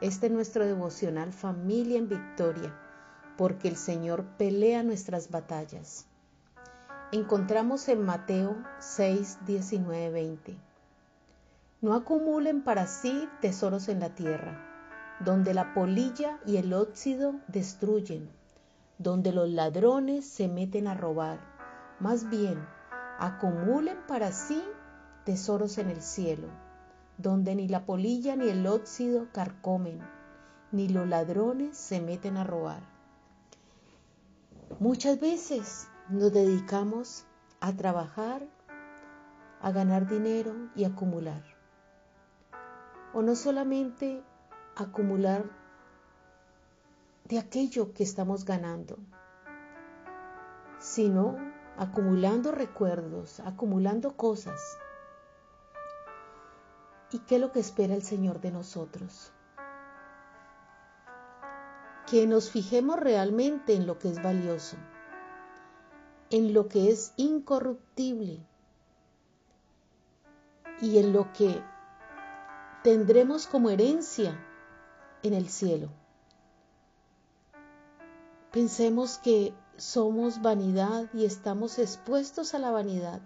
este es nuestro devocional Familia en Victoria, porque el Señor pelea nuestras batallas. Encontramos en Mateo 6, 19, 20. No acumulen para sí tesoros en la tierra, donde la polilla y el óxido destruyen, donde los ladrones se meten a robar. Más bien, acumulen para sí tesoros en el cielo donde ni la polilla ni el óxido carcomen, ni los ladrones se meten a robar. Muchas veces nos dedicamos a trabajar, a ganar dinero y acumular. O no solamente acumular de aquello que estamos ganando, sino acumulando recuerdos, acumulando cosas ¿Y qué es lo que espera el Señor de nosotros? Que nos fijemos realmente en lo que es valioso, en lo que es incorruptible y en lo que tendremos como herencia en el cielo. Pensemos que somos vanidad y estamos expuestos a la vanidad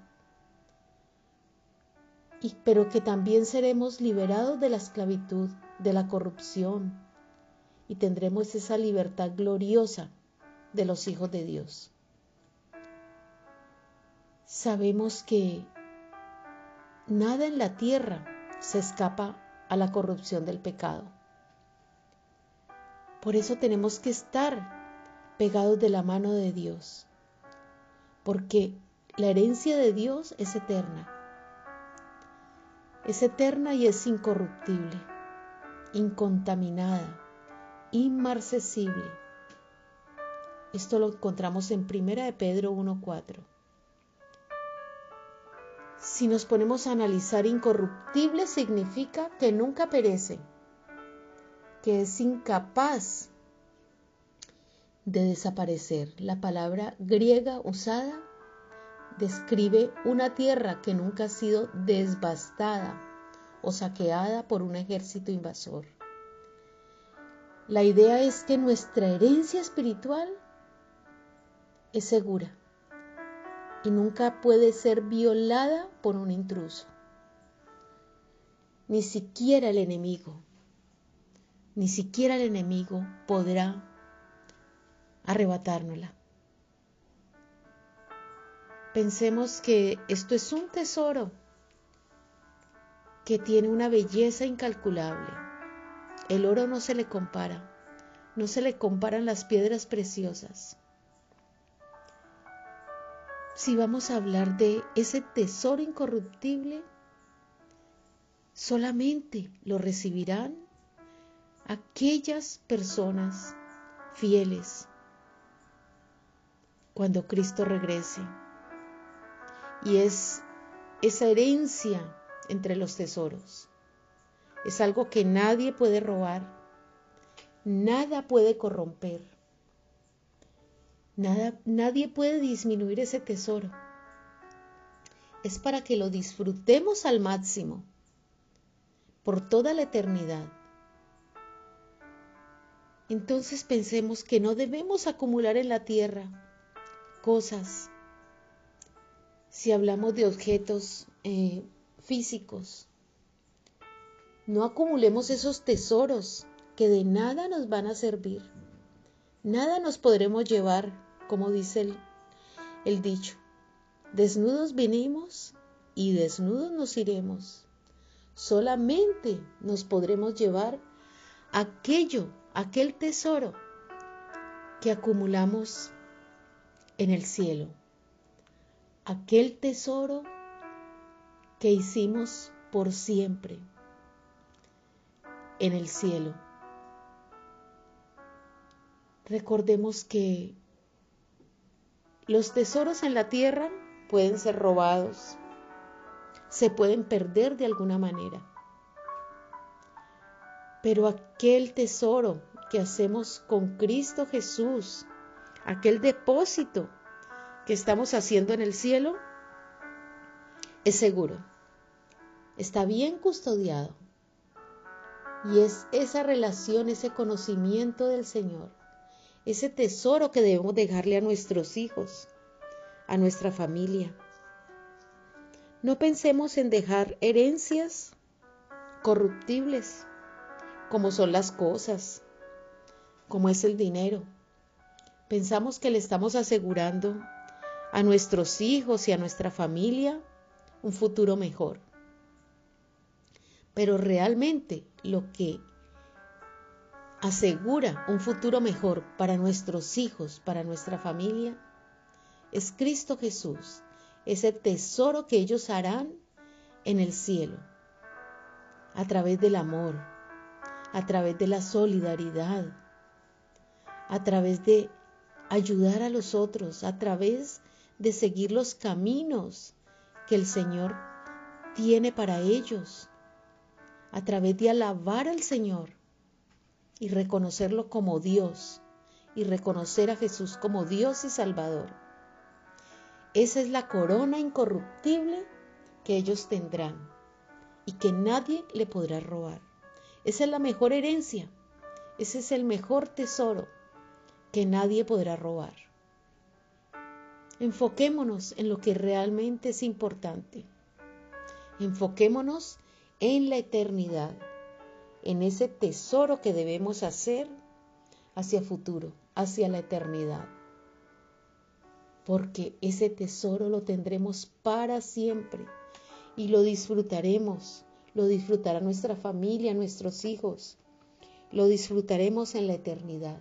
pero que también seremos liberados de la esclavitud, de la corrupción, y tendremos esa libertad gloriosa de los hijos de Dios. Sabemos que nada en la tierra se escapa a la corrupción del pecado. Por eso tenemos que estar pegados de la mano de Dios, porque la herencia de Dios es eterna es eterna y es incorruptible, incontaminada, inmarcesible. Esto lo encontramos en 1 de Pedro 1.4. Si nos ponemos a analizar, incorruptible significa que nunca perece, que es incapaz de desaparecer. La palabra griega usada describe una tierra que nunca ha sido devastada o saqueada por un ejército invasor. La idea es que nuestra herencia espiritual es segura y nunca puede ser violada por un intruso. Ni siquiera el enemigo, ni siquiera el enemigo podrá arrebatárnosla. Pensemos que esto es un tesoro que tiene una belleza incalculable. El oro no se le compara, no se le comparan las piedras preciosas. Si vamos a hablar de ese tesoro incorruptible, solamente lo recibirán aquellas personas fieles cuando Cristo regrese y es esa herencia entre los tesoros. Es algo que nadie puede robar, nada puede corromper, nada, nadie puede disminuir ese tesoro. Es para que lo disfrutemos al máximo, por toda la eternidad. Entonces pensemos que no debemos acumular en la tierra cosas, si hablamos de objetos eh, físicos. No acumulemos esos tesoros que de nada nos van a servir. Nada nos podremos llevar, como dice el, el dicho. Desnudos vinimos y desnudos nos iremos. Solamente nos podremos llevar aquello, aquel tesoro que acumulamos en el cielo aquel tesoro que hicimos por siempre. en el cielo. Recordemos que los tesoros en la tierra pueden ser robados, se pueden perder de alguna manera. Pero aquel tesoro que hacemos con Cristo Jesús, aquel depósito que estamos haciendo en el cielo, es seguro, está bien custodiado. Y es esa relación, ese conocimiento del Señor, ese tesoro que debemos dejarle a nuestros hijos, a nuestra familia. No pensemos en dejar herencias corruptibles, como son las cosas, como es el dinero. Pensamos que le estamos asegurando a nuestros hijos y a nuestra familia un futuro mejor. Pero realmente lo que asegura un futuro mejor para nuestros hijos, para nuestra familia, es Cristo Jesús, ese tesoro que ellos harán en el cielo, a través del amor, a través de la solidaridad, a través de ayudar a los otros, a través de seguir los caminos que el Señor tiene para ellos, a través de alabar al Señor y reconocerlo como Dios y reconocer a Jesús como Dios y Salvador. Esa es la corona incorruptible que ellos tendrán y que nadie le podrá robar. Esa es la mejor herencia, ese es el mejor tesoro que nadie podrá robar. Enfoquémonos en lo que realmente es importante. Enfoquémonos en la eternidad, en ese tesoro que debemos hacer hacia futuro, hacia la eternidad. Porque ese tesoro lo tendremos para siempre y lo disfrutaremos lo disfrutará nuestra familia, nuestros hijos, lo disfrutaremos en la eternidad.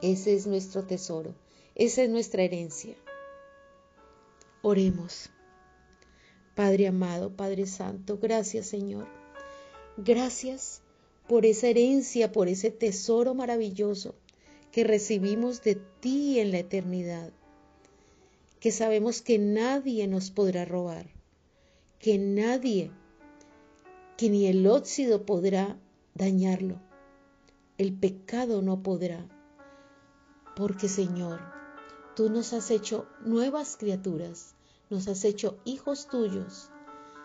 Ese es nuestro tesoro, esa es nuestra herencia. Oremos. Padre amado, Padre Santo, gracias Señor. Gracias por esa herencia, por ese tesoro maravilloso que recibimos de ti en la eternidad, que sabemos que nadie nos podrá robar que nadie, que ni el óxido podrá dañarlo. El pecado no podrá. Porque Señor, tú nos has hecho nuevas criaturas, nos has hecho hijos tuyos,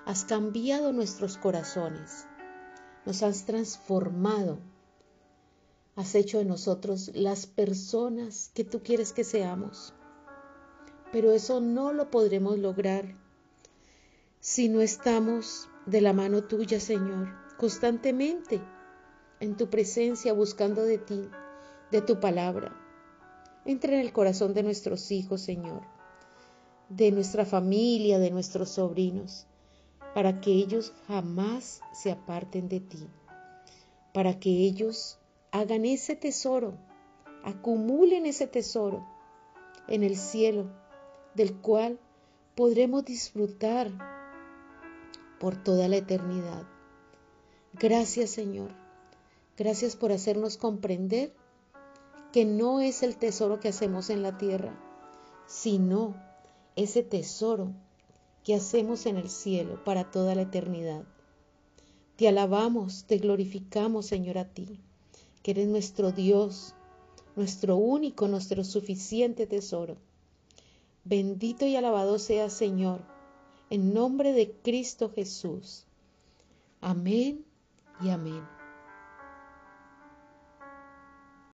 has cambiado nuestros corazones, nos has transformado, has hecho de nosotros las personas que tú quieres que seamos. Pero eso no lo podremos lograr si no estamos de la mano tuya, Señor, constantemente en tu presencia, buscando de ti, de tu palabra. Entra en el corazón de nuestros hijos, Señor, de nuestra familia, de nuestros sobrinos, para que ellos jamás se aparten de ti, para que ellos hagan ese tesoro, acumulen ese tesoro en el cielo, del cual podremos disfrutar por toda la eternidad. Gracias Señor, gracias por hacernos comprender que no es el tesoro que hacemos en la tierra, sino ese tesoro que hacemos en el cielo para toda la eternidad. Te alabamos, te glorificamos, Señor, a ti, que eres nuestro Dios, nuestro único, nuestro suficiente tesoro. Bendito y alabado sea, Señor, en nombre de Cristo Jesús. Amén y amén.